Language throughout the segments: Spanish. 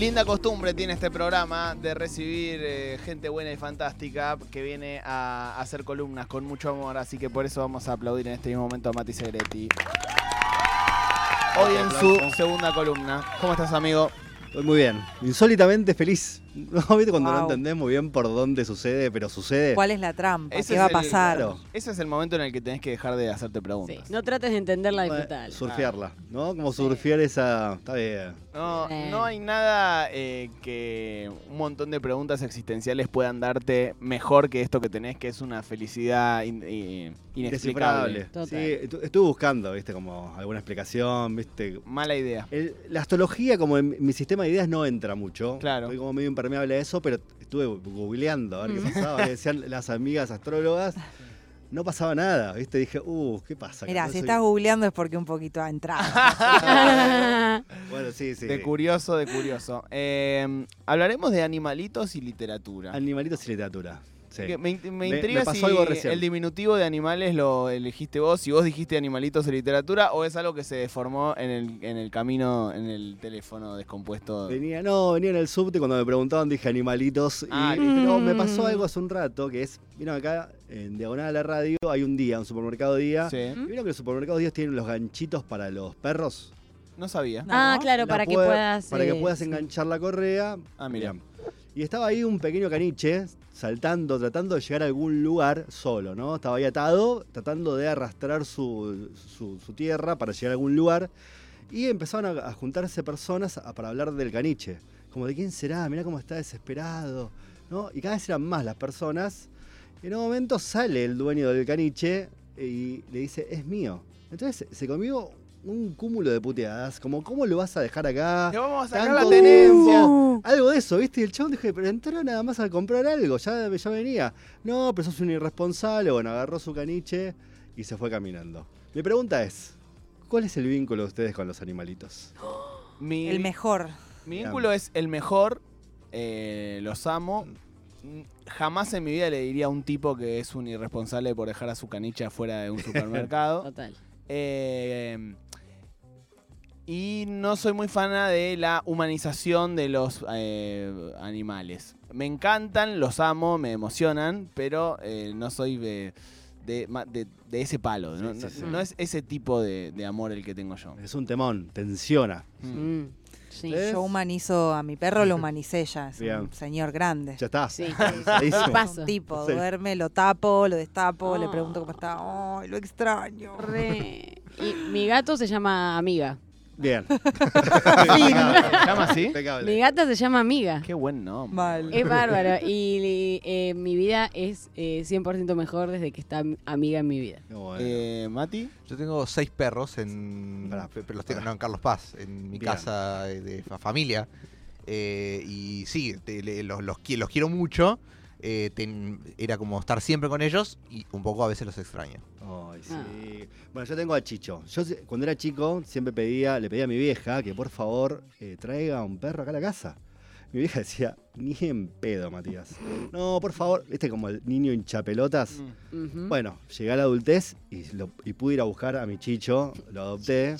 Linda costumbre tiene este programa de recibir eh, gente buena y fantástica que viene a hacer columnas con mucho amor, así que por eso vamos a aplaudir en este mismo momento a Mati Segretti. Hoy en su segunda columna. ¿Cómo estás, amigo? Estoy muy bien. Insólitamente feliz. ¿No viste cuando no Wow. entendés muy bien por dónde sucede, pero sucede? ¿Cuál es la trampa? Ese ¿Qué va a pasar? Claro. Ese es el momento en el que tenés que dejar de hacerte Sí, preguntas. no trates de entenderla, Bueno, disfrutar. Surfearla, ¿no? Como surfear esa. Está bien. No, Sí. no hay nada eh, que un montón de preguntas existenciales puedan darte mejor que esto que tenés, que es una felicidad in- eh, inexplicable. Total. Sí, estu- estuve buscando, ¿viste? Como alguna explicación, ¿viste? Mala idea. El- la astrología, como en mi sistema de ideas, no entra mucho. Claro. Estoy como medio impermeable a eso, pero estuve googleando a ver qué Mm. pasaba. que decían las amigas astrólogas. No pasaba nada, ¿viste? Dije, uh, ¿qué pasa? Mira, No si soy- estás googleando es porque un poquito ha entrado. Bueno, sí, sí. De curioso, de curioso. Eh, hablaremos de animalitos y literatura. Animalitos y literatura. Sí. Me, intriga me pasó si algo recién. el diminutivo de animales lo elegiste vos, si vos dijiste animalitos y literatura, o es algo que se deformó en el, en el camino, en el teléfono descompuesto. Venía, no, venía en el subte cuando me preguntaban, dije animalitos. Ah, y, pero me pasó algo hace un rato, que es, vieron acá, en Diagonal a la Radio, hay un día, un supermercado día. Sí, ¿Y ¿Vieron que los supermercados días tienen los ganchitos para los perros? no sabía. No. ah, claro, La para que puedas. Para que eh, puedas sí. enganchar la correa. Ah, mira. Y estaba ahí un pequeño caniche, saltando, tratando de llegar a algún lugar solo, ¿no? Estaba ahí atado, tratando de arrastrar su, su- tierra para llegar a algún lugar. Y empezaron a, juntarse personas a- para hablar del caniche. Como de quién será, mirá cómo está desesperado, ¿no? Y cada vez eran más las personas. En un momento sale el dueño del caniche y le dice, es mío. Entonces se comió un cúmulo de puteadas, como, ¿cómo lo vas a dejar acá? Te vamos a sacar Tanto la tenencia. Uh, Algo de eso, ¿viste? Y el chabón dije, pero entró nada más a comprar algo, ya, ya venía. No, pero sos un irresponsable. Bueno, agarró su caniche y se fue caminando. Mi pregunta es, ¿cuál es el vínculo de ustedes con los animalitos? Mi, el mejor. mi vínculo es el mejor, eh, los amo. Jamás en mi vida le diría a un tipo que es un irresponsable por dejar a su caniche afuera de un supermercado. Total. Eh, y no soy muy fana de la humanización de los eh, animales. Me encantan, los amo, me emocionan, pero eh, no soy de, de, ma- de- de ese palo. Sí, no, sí, no- sí. no es ese tipo de, de amor el que tengo yo. Es un temón, tensiona. Mm. Mm, Sí. Yo humanizo a mi perro, lo humanicé ya. Es Bien. un señor grande. Ya está. Sí. Un tipo, Sí. duerme, lo tapo, lo destapo, le Oh. pregunto cómo está. Ay, lo extraño. Re. Y mi gato se llama Amiga. Bien. ¿Se llama así? Mi gata se llama Amiga. Qué buen nombre. Mal. Es bárbaro. Y eh, mi vida es eh, 100% mejor desde que está Amiga en mi vida. Bueno. Eh, Mati, Yo tengo seis perros en. Pará, pero los tengo no, en Carlos Paz, en mi Bien. casa de, de fa- familia. Eh, y sí, te- le- los, los, los quiero mucho. eh, ten- era como estar siempre con ellos y un poco a veces los extraño. Ay, sí. Ah. Bueno, yo tengo a Chicho. Yo cuando era chico siempre pedía, le pedía a mi vieja que por favor eh, traiga un perro acá a la casa. Mi vieja decía, ni en pedo, Matías. No, por favor, viste como el niño hinchapelotas. Mm. Ujú. Bueno, llegué a la adultez y, lo- y pude ir a buscar a mi Chicho, lo adopté.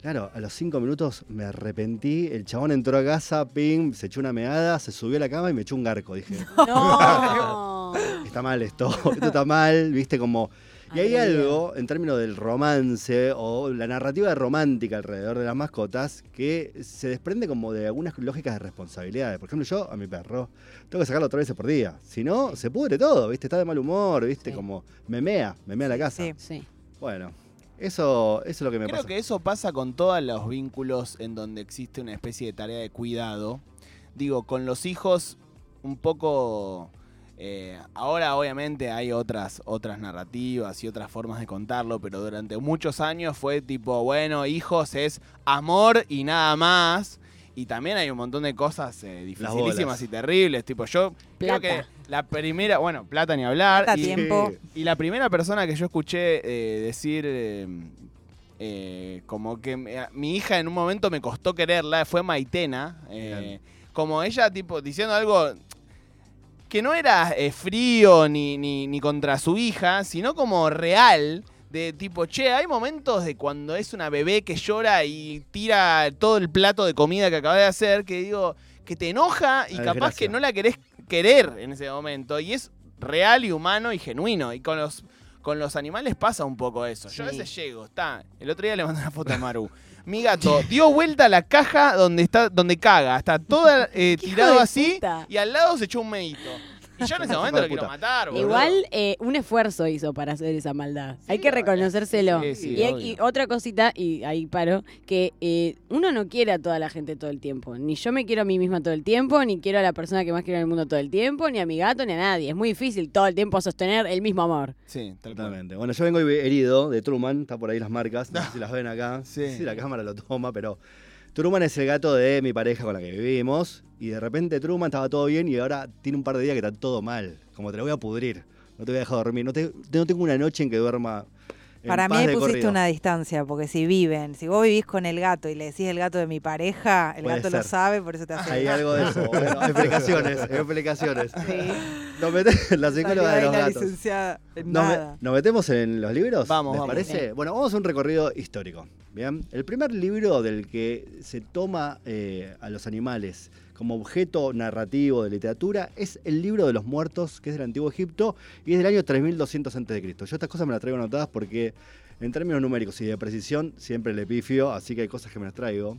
Claro, a los cinco minutos me arrepentí, el chabón entró a casa, ping, se echó una meada, se subió a la cama y me echó un garco. Dije, No. está mal esto, esto está mal, viste como... Y hay Ay, algo en términos del romance o la narrativa romántica alrededor de las mascotas que se desprende como de algunas lógicas de responsabilidades. Por ejemplo, yo a mi perro tengo que sacarlo tres veces por día. Si no, se pudre todo, ¿viste? Está de mal humor, ¿viste? Sí. Como memea, memea la casa. Sí. Sí. Bueno, eso, eso es lo que me Creo pasa. que eso pasa con todos los vínculos en donde existe una especie de tarea de cuidado. Digo, con los hijos un poco... eh, ahora obviamente hay otras, otras narrativas y otras formas de contarlo, pero durante muchos años fue tipo, bueno, hijos es amor y nada más. Y también hay un montón de cosas eh, dificilísimas y terribles. Tipo, yo creo Plata. que la primera, bueno, plata ni hablar. Plata, y- tiempo. y la primera persona que yo escuché eh, decir eh, eh, como que mi hija en un momento me costó quererla fue Maitena. eh, como ella tipo diciendo algo que no era eh, frío ni, ni, ni contra su hija, sino como real. de tipo, che, hay momentos de cuando es una bebé que llora y tira todo el plato de comida que acaba de hacer, que digo, que te enoja y La capaz desgracia. que no la querés querer en ese momento. Y es real y humano y genuino. Y con los, con los animales pasa un poco eso. Yo a veces llego, está. El otro día le mandé una foto a Maru. Mi gato dio vuelta a la caja donde está, donde caga. Está toda eh, ¡Qué hijo tirado así puta! y al lado se echó un medito. Y yo en ese momento lo quiero matar, boludo. Igual eh, un esfuerzo hizo para hacer esa maldad. Hay que reconocérselo. Sí, sí, y, hay- obvio. y otra cosita, y ahí paro, que eh, uno no quiere a toda la gente todo el tiempo. Ni yo me quiero a mí misma todo el tiempo, ni quiero a la persona que más quiero en el mundo todo el tiempo, ni a mi gato, ni a nadie. Es muy difícil todo el tiempo sostener el mismo amor. Sí, tal cual. Totalmente. Bueno, yo vengo herido de Truman, está por ahí las marcas, no sé si las ven acá, Sí. si la cámara lo toma, pero Truman es el gato de mi pareja con la que vivimos y de repente Truman estaba todo bien y ahora tiene un par de días que está todo mal, como te lo voy a pudrir, no te voy a dejar dormir, no, te- no tengo una noche en que duerma en Para mí paz ahí de pusiste corrido. una distancia, porque si viven, si vos vivís con el gato y le decís el gato de mi pareja, el Puede gato ser. lo sabe, por eso te hace Hay algo de eso, bueno, explicaciones, explicaciones. Sí. Nos mete- la psicóloga de los la gatos. licenciada en Nos, me- nada. nos metemos en los libros? Vamos, ¿Les vamos. parece? Bueno, vamos a un recorrido histórico. Bien. El primer libro del que se toma eh, a los animales como objeto narrativo de literatura es el libro de los muertos, que es del Antiguo Egipto y es del año 3200 a.C. Yo estas cosas me las traigo anotadas porque en términos numéricos y de precisión siempre le pifio, así que hay cosas que me las traigo.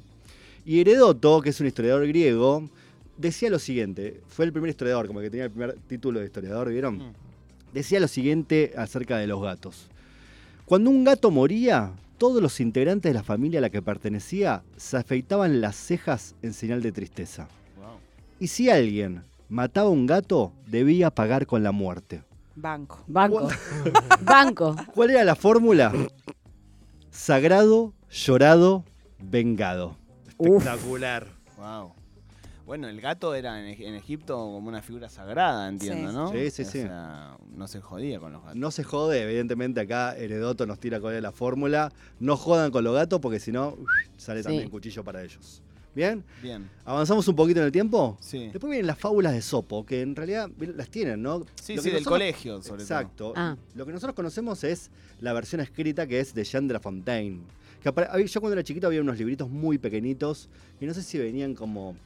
Y Heredoto, que es un historiador griego, decía lo siguiente, fue el primer historiador, como que tenía el primer título de historiador, ¿vieron? Mm. decía lo siguiente acerca de los gatos. Cuando un gato moría, todos los integrantes de la familia a la que pertenecía se afeitaban las cejas en señal de tristeza. Wow. Y si alguien mataba a un gato, debía pagar con la muerte. Banco. Banco. Banco. ¿Cuál era la fórmula? Sagrado, llorado, vengado. Uf. Espectacular. Wow. Bueno, el gato era en, Eg- en Egipto como una figura sagrada, entiendo, Sí. ¿no? Sí, sí, O sí. sea, no se jodía con los gatos. No se jode, evidentemente acá Heredoto nos tira es la fórmula. No jodan con los gatos porque si no, sale Sí. también cuchillo para ellos. ¿Bien? Bien. ¿Avanzamos un poquito en el tiempo? Sí. Después vienen las fábulas de Sopo, que en realidad las tienen, ¿no? Sí, Lo sí, que del nosotros- colegio, sobre Exacto. Ah. Lo que nosotros conocemos es la versión escrita que es de Jean de La Fontaine. Que apare- yo cuando era chiquito había unos libritos muy pequeñitos y no sé si venían como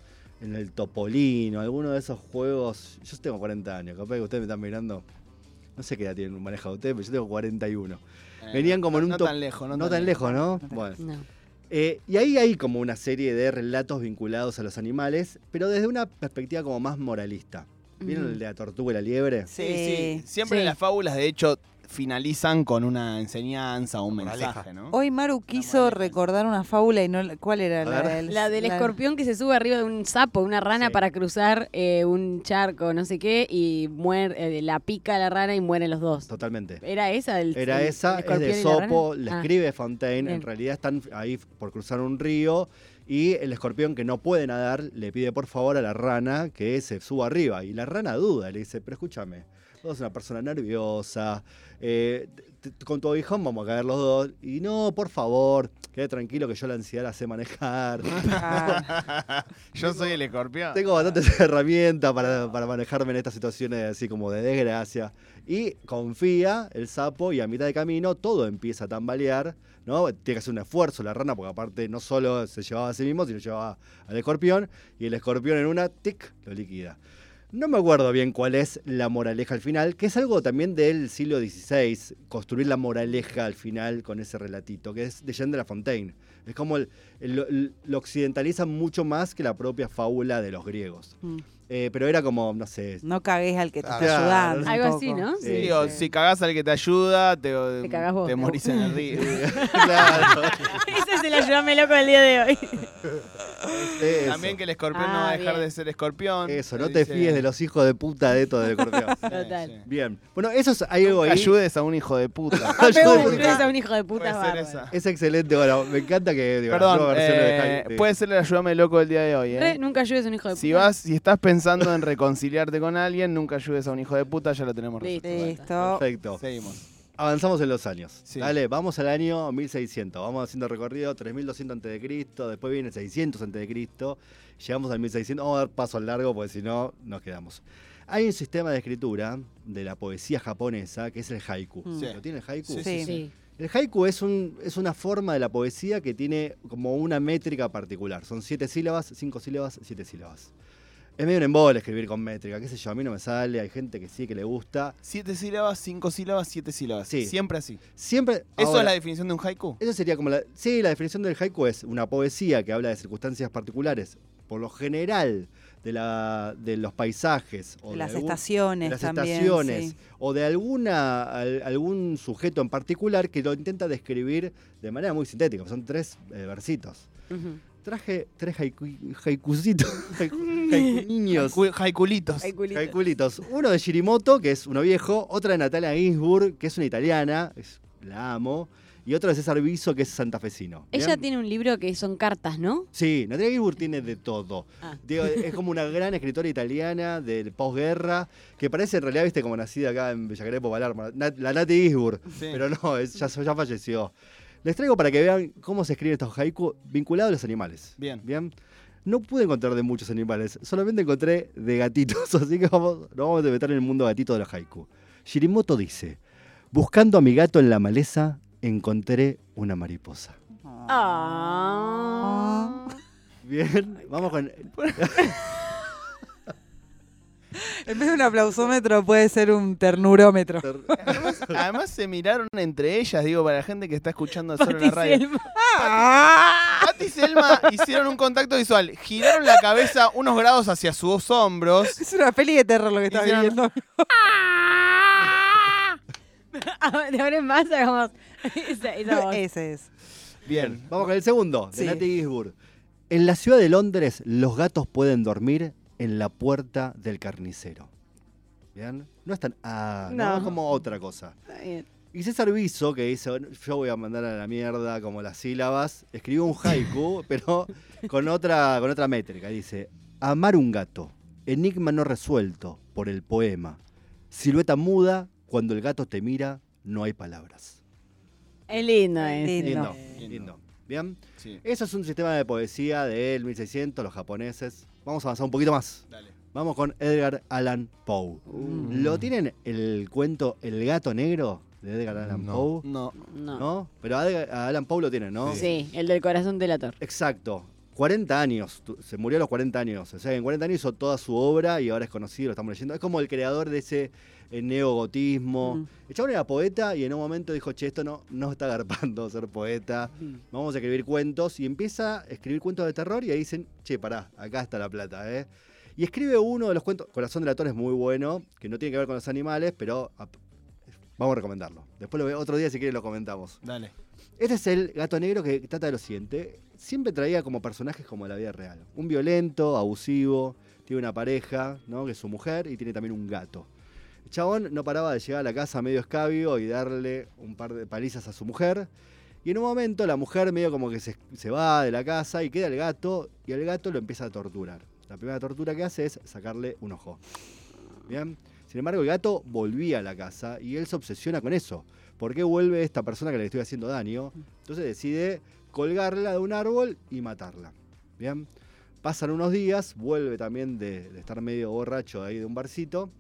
en el Topolino, alguno de esos juegos. Yo tengo 40 años, capaz que ustedes me están mirando. No sé qué edad tienen manejado ustedes, pero yo tengo 41. todo. Venían como en no, un no top- tan lejos, no, No tan lejos, ¿no? tan Bueno. No. Eh, y ahí hay como una serie de relatos vinculados a los animales, pero desde una perspectiva como más moralista. ¿Vieron el de la tortuga y la liebre? Sí, sí. Siempre Sí. las fábulas, de hecho, finalizan con una enseñanza o un mensaje, ¿no? Hoy Maru quiso recordar una fábula y no la- ¿cuál era la, del- La del la- escorpión que se sube arriba de un sapo, una rana Sí. para cruzar eh, un charco, no sé qué, y muere, eh, la pica la rana y mueren los dos. Totalmente. ¿Era esa? El, Era el- esa, el es de la? Sopo, la Ah, escribe Fontaine. En realidad están ahí por cruzar un río y el escorpión que no puede nadar le pide por favor a la rana que se suba arriba. Y la rana duda, le dice, pero escúchame, sos una persona nerviosa, eh, con tu aguijón vamos a caer los dos. Y no, por favor, quede tranquilo que yo la ansiedad la sé manejar. Yo soy el escorpión. Tengo bastantes herramientas para, para manejarme en estas situaciones así como de desgracia. Y confía el sapo y a mitad de camino todo empieza a tambalear, ¿no? Tiene que hacer un esfuerzo la rana porque aparte no solo se llevaba a sí mismo, sino llevaba al escorpión y el escorpión en una, tic, lo liquida. No me acuerdo bien cuál es la moraleja al final, que es algo también del siglo XVI, construir la moraleja al final con ese relatito, que es de Jean de La Fontaine. Es como lo, occidentalizan mucho más que la propia fábula de los griegos. Mm. Eh, pero era como, no sé. no cagues al que te está Claro. ayudando. Algo así. ¿no? Sí, Sí, digo, si cagás al que te ayuda, te, Te cagás vos. te morís en el río. claro. Ese es el ayúdame loco del día de hoy. Eso. También que el escorpión no Ah, va a dejar bien. de ser escorpión. Eso, no te fíes de los hijos de puta de esto del escorpión. Total. sí. Bien. Bueno, eso es algo ahí. Ayudes a un hijo de puta. Ah, pero Ayude. vos tenés a un hijo de puta Puede ser bárbaro. esa. Es excelente. Bueno, me encanta que. digo, Perdón, eh, de- puede ser el ayúdame loco del día de hoy, ¿eh? nunca ayudes a un hijo de puta. Si vas, si estás pensando en reconciliarte con alguien, nunca ayudes a un hijo de puta, ya lo tenemos Listo. resuelto. Listo. Perfecto. Seguimos. Avanzamos en los años. Sí. Dale, vamos al año 1600. Vamos haciendo recorrido 3200 a.C., después viene 600 a.C., llegamos al 1600. Vamos a dar paso al largo porque si no, nos quedamos. Hay un sistema de escritura de la poesía japonesa que es el haiku. Mm. Sí. ¿Lo tiene el haiku? Sí, Sí. Sí. El haiku es, un, es una forma de la poesía que tiene como una métrica particular. Son siete sílabas, cinco sílabas, siete sílabas. Es medio un embole escribir con métrica, qué sé yo, a mí no me sale, hay gente que sí, que le gusta. Siete sílabas, cinco sílabas, siete sílabas. Sí. Siempre así. Siempre... ¿Eso ahora, es la definición de un haiku? Eso sería como la... Sí, la definición del haiku es una poesía que habla de circunstancias particulares, por lo general, de, la, de los paisajes. O De de las algún- estaciones de las también. estaciones sí. o de alguna al- algún sujeto en particular que lo intenta describir de manera muy sintética. Son tres eh, versitos. Traje tres haiku, haikucitos, haiku, haiku niños, culito. haikulitos. Uno de Shirimoto, que es uno viejo, otra de Natalia Ginsburg, que es una italiana, es- la amo, y otro de César Biso, que es santafesino. Ella ¿Bien? tiene un libro que son cartas, ¿no? Sí, Natalia Ginsburg tiene de todo. Ah. Digo, es como una gran escritora italiana de posguerra, que parece en realidad, viste, como nacida acá en Villa Crespo, Palermo. La Nati Ginsburg. Sí. Pero no, es- ya, ya falleció. Les traigo para que vean cómo se escriben estos haiku vinculados a los animales. Bien. Bien. No pude encontrar de muchos animales, solamente encontré de gatitos, así que vamos, nos vamos a meter en el mundo gatito de los haiku. Shirimoto dice, buscando a mi gato en la maleza, encontré una mariposa. Ah. Bien, vamos con... En vez de un aplausómetro puede ser un ternurómetro. Además, además se miraron entre ellas, digo, para la gente que está escuchando solo en la Pati radio. Selma. Pat y Selma hicieron un contacto visual, giraron la cabeza unos grados hacia sus hombros. Es una peli de terror lo que estás Hicieron- viendo. Ah, De ahora en más hagamos esa, esa voz. Ese es. Bien, vamos con el segundo, de Sí. Nati Ginsburg. En la ciudad de Londres, los gatos pueden dormir en la puerta del carnicero. Bien, no es tan... Ah, no, No. es como otra cosa. Está bien. Y César Viso, que dice, yo voy a mandar a la mierda como las sílabas, escribió un haiku, pero con otra, con otra métrica. Dice, amar un gato, enigma no resuelto por el poema. Silueta muda, cuando el gato te mira, no hay palabras. Es lindo ese. Lindo. Lindo, Lindo. lindo. Bien, Sí, eso es un sistema de poesía del 1600, los japoneses. Vamos a avanzar un poquito más. dale. Vamos con Edgar Allan Poe. Mm. ¿Lo tienen el cuento El gato negro de Edgar Allan No. Poe? No. No. ¿No? Pero a Edgar- a Alan Poe lo tienen, ¿no? Sí, el del corazón delator. Exacto. 40 años, se murió a los 40 años. O sea, en 40 años hizo toda su obra y ahora es conocido, lo estamos leyendo. Es como el creador de ese eh, neogotismo. Mm. El chabón era poeta y en un momento dijo, che, esto no, no está garpando ser poeta. Vamos a escribir cuentos. Y empieza a escribir cuentos de terror y ahí dicen, che, pará, acá está la plata, ¿eh? Y escribe uno de los cuentos, Corazón del Ator es muy bueno, que no tiene que ver con los animales, pero ap- vamos a recomendarlo. Después lo ve- otro día si quieren lo comentamos. Dale. Este es el gato negro que trata de lo siguiente. Siempre traía como personajes como de la vida real. Un violento, abusivo, tiene una pareja, ¿no? Que es su mujer, y tiene también un gato. Chabón no paraba de llegar a la casa medio escabio y darle un par de palizas a su mujer. Y en un momento la mujer medio como que se, se va de la casa y queda el gato, y el gato lo empieza a torturar. La primera tortura que hace es sacarle un ojo. Bien. Sin embargo, el gato volvía a la casa y él se obsesiona con eso. ¿Por qué vuelve esta persona que le estoy haciendo daño? Entonces decide colgarla de un árbol y matarla. Bien. Pasan unos días, vuelve también de, de estar medio borracho ahí de un barcito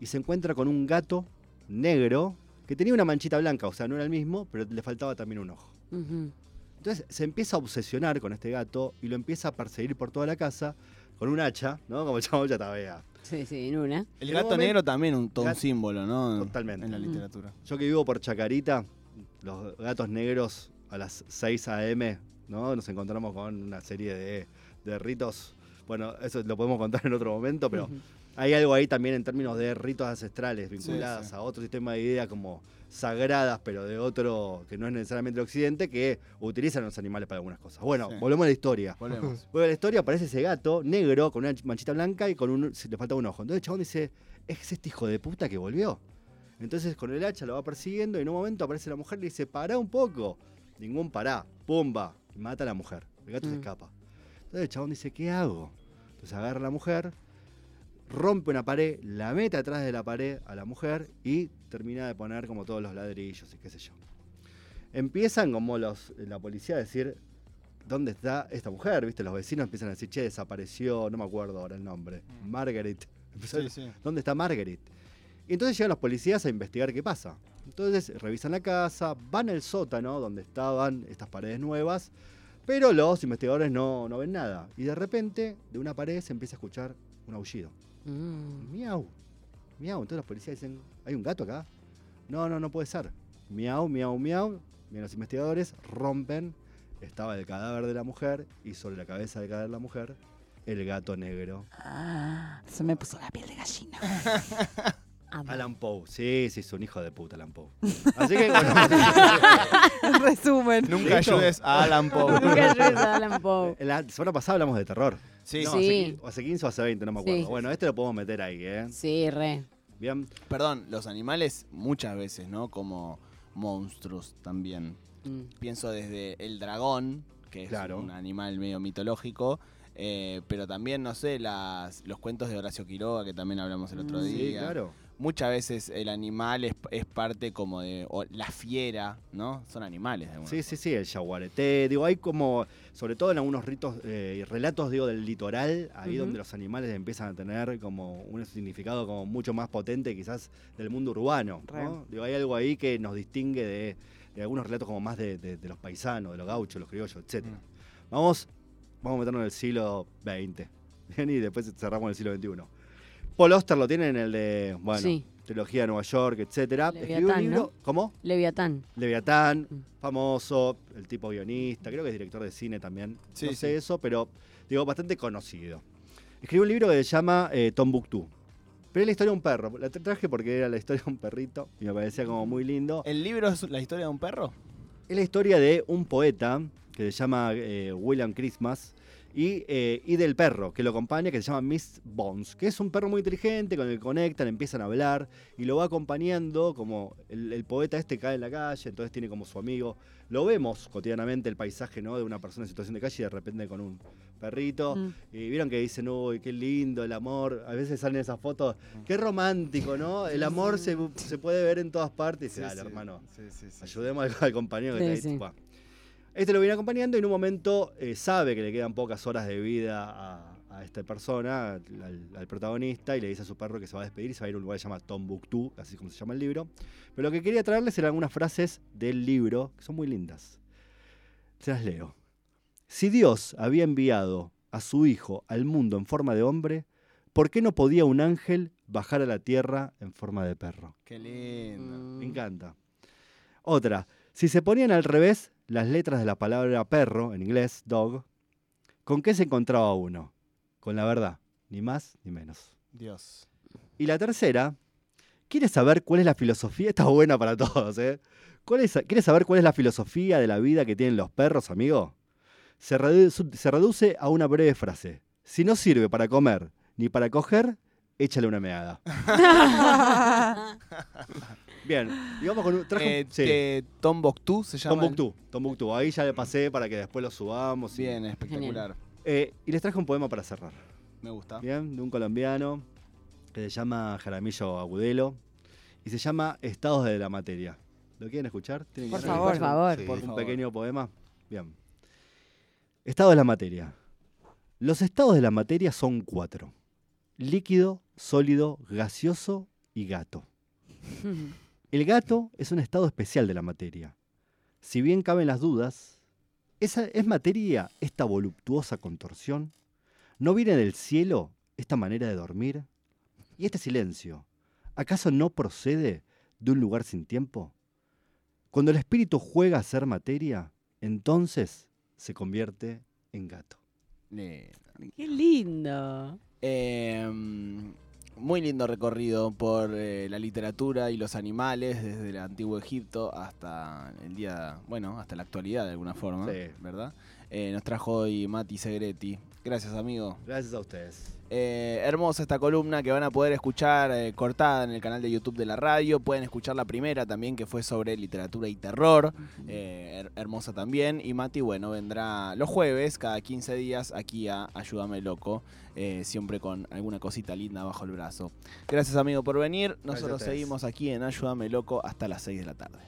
y se encuentra con un gato negro que tenía una manchita blanca, o sea, no era el mismo, pero le faltaba también un ojo. Entonces se empieza a obsesionar con este gato y lo empieza a perseguir por toda la casa con un hacha, ¿no? Como el chavo ya tabea. Sí, sí, en una. El gato momento- negro también un, todo un símbolo, ¿no? Totalmente. En la literatura. Yo que vivo por Chacarita, los gatos negros a las 6 a.m., ¿no? Nos encontramos con una serie de, de ritos. Bueno, eso lo podemos contar en otro momento, pero. Hay algo ahí también en términos de ritos ancestrales vinculadas sí. a otro sistema de ideas como sagradas, pero de otro que no es necesariamente el occidente, que utilizan los animales para algunas cosas. Bueno, Sí. volvemos a la historia. Volvemos. Vuelve a la historia, aparece ese gato negro con una manchita blanca y con un, le falta un ojo. Entonces el chabón dice, es este hijo de puta que volvió. Entonces con el hacha lo va persiguiendo y en un momento aparece la mujer y le dice, pará un poco. Ningún pará, pumba, y mata a la mujer. El gato se Mm. escapa. Entonces el chabón dice, ¿qué hago? Entonces agarra a la mujer, rompe una pared, la mete atrás de la pared a la mujer y termina de poner como todos los ladrillos y qué sé yo. Empiezan como los, la policía a decir, ¿dónde está esta mujer? ¿Viste? Los vecinos empiezan a decir, che, desapareció, no me acuerdo ahora el nombre. Margaret. Empezaron, Sí, sí. ¿Dónde está Margaret? Y entonces llegan los policías a investigar qué pasa. Entonces revisan la casa, van al sótano donde estaban estas paredes nuevas, pero los investigadores no, no ven nada. Y de repente, de una pared se empieza a escuchar un aullido. Mm. Miau, miau. Entonces los policías dicen, ¿hay un gato acá? No, no, no puede ser. Miau, miau, miau. Vienen los investigadores, rompen. Estaba el cadáver de la mujer y sobre la cabeza del cadáver de la mujer, el gato negro. Ah, se me puso la piel de gallina. Amo. Alan Poe. Sí, sí, es un hijo de puta Alan Poe. Así que, bueno. En resumen. Nunca ¿Listo? ayudes a Alan Poe. Nunca ayudes a Alan Poe. la semana pasada hablamos de terror. Sí, No, Sí. Hace, hace 15 o hace 20, no me acuerdo. Sí. Bueno, este lo podemos meter ahí, ¿eh? Sí, re. Bien. perdón, los animales muchas veces, ¿no? Como monstruos también. Mm. Pienso desde el dragón, que es Claro. un animal medio mitológico, eh, pero también, no sé, las, los cuentos de Horacio Quiroga, que también hablamos el otro Mm. día. Sí, claro. Muchas veces el animal es, es parte como de. o la fiera, ¿no? Son animales de alguna Sí, sí, sí, el yaguareté. Digo, hay como, sobre todo en algunos ritos eh, y relatos, digo, del litoral, ahí donde los animales empiezan a tener como un significado como mucho más potente quizás del mundo urbano. ¿no? Digo, hay algo ahí que nos distingue de, de algunos relatos como más de, de- de los paisanos, de los gauchos, los criollos, etc. Vamos, vamos a meternos en el siglo XX. Bien, y después cerramos en el siglo XXI. Paul Oster lo tiene en el de, bueno, Sí. Trilogía de Nueva York, etcétera. Escribió un Leviatán, libro. ¿no? ¿Cómo? Leviatán. Leviatán, Mm. famoso, el tipo guionista, creo que es director de cine también. Sí, no sí. eso, pero digo, bastante conocido. Escribió un libro que se llama eh, Tombuctú. Pero es la historia de un perro. La tra- traje porque era la historia de un perrito y me parecía como muy lindo. ¿El libro es la historia de un perro? Es la historia de un poeta que se llama eh, William Christmas y, eh, y del perro que lo acompaña, que se llama Miss Bones, que es un perro muy inteligente, con el que conectan, empiezan a hablar y lo va acompañando como el, el poeta este cae en la calle, entonces tiene como su amigo. Lo vemos cotidianamente el paisaje ¿no? de una persona en situación de calle y de repente con un perrito. Mm. Y vieron que dicen, uy, qué lindo el amor. A veces salen esas fotos, qué romántico, ¿no? El amor se, se puede ver en todas partes. Y dice, dale, hermano, Sí, sí, sí. ayudemos al, al compañero que está ahí. sí. Este lo viene acompañando y en un momento eh, sabe que le quedan pocas horas de vida a, a esta persona, al, al protagonista, y le dice a su perro que se va a despedir y se va a ir a un lugar que se llama Tombuctú, así como se llama el libro. Pero lo que quería traerles eran algunas frases del libro que son muy lindas. Se las leo. Si Dios había enviado a su hijo al mundo en forma de hombre, ¿por qué no podía un ángel bajar a la tierra en forma de perro? Qué lindo. Mm. Me encanta. Otra, si se ponían al revés las letras de la palabra perro, en inglés, dog, ¿con qué se encontraba uno? Con la verdad, ni más ni menos. Dios. Y la tercera, ¿quieres saber cuál es la filosofía? Esta es buena para todos, ¿eh? ¿Cuál es- ¿Quieres saber cuál es la filosofía de la vida que tienen los perros, amigo? Se, redu- se reduce a una breve frase. Si no sirve para comer ni para coger, échale una meada. Bien, y vamos con un... traje- Eh, sí. que Tombuctú se llama. Tombuctú, Tombuctú. Ahí ya le pasé para que después lo subamos. y- Bien, espectacular. Eh, y les traje un poema para cerrar. Me gusta. Bien, de un colombiano que se llama Jaramillo Agudelo y se llama Estados de la Materia. ¿Lo quieren escuchar? ¿Tienen Por de favor. Por favor. Sí. Por un favor. pequeño poema. Bien. Estado de la materia. Los estados de la materia son cuatro. Líquido, sólido, gaseoso y gato. El gato es un estado especial de la materia. Si bien caben las dudas, ¿esa ¿es materia esta voluptuosa contorsión? ¿No viene del cielo esta manera de dormir? ¿Y este silencio? ¿Acaso no procede de un lugar sin tiempo? Cuando el espíritu juega a ser materia, entonces se convierte en gato. Qué lindo. Eh, muy lindo recorrido por eh, la literatura y los animales desde el antiguo Egipto hasta el día, bueno, hasta la actualidad de alguna forma, Sí. ¿verdad? Eh, nos trajo hoy Mati Segretti. Gracias, amigo. Gracias a ustedes. Eh, hermosa esta columna que van a poder escuchar eh, cortada en el canal de YouTube de la radio. Pueden escuchar la primera también que fue sobre literatura y terror. eh, her- hermosa también. Y Mati, bueno, vendrá los jueves, cada 15 días, aquí a Ayúdame Loco. eh, siempre con alguna cosita linda bajo el brazo. Gracias amigo por venir. Nosotros seguimos aquí en Ayúdame Loco hasta las 6 de la tarde.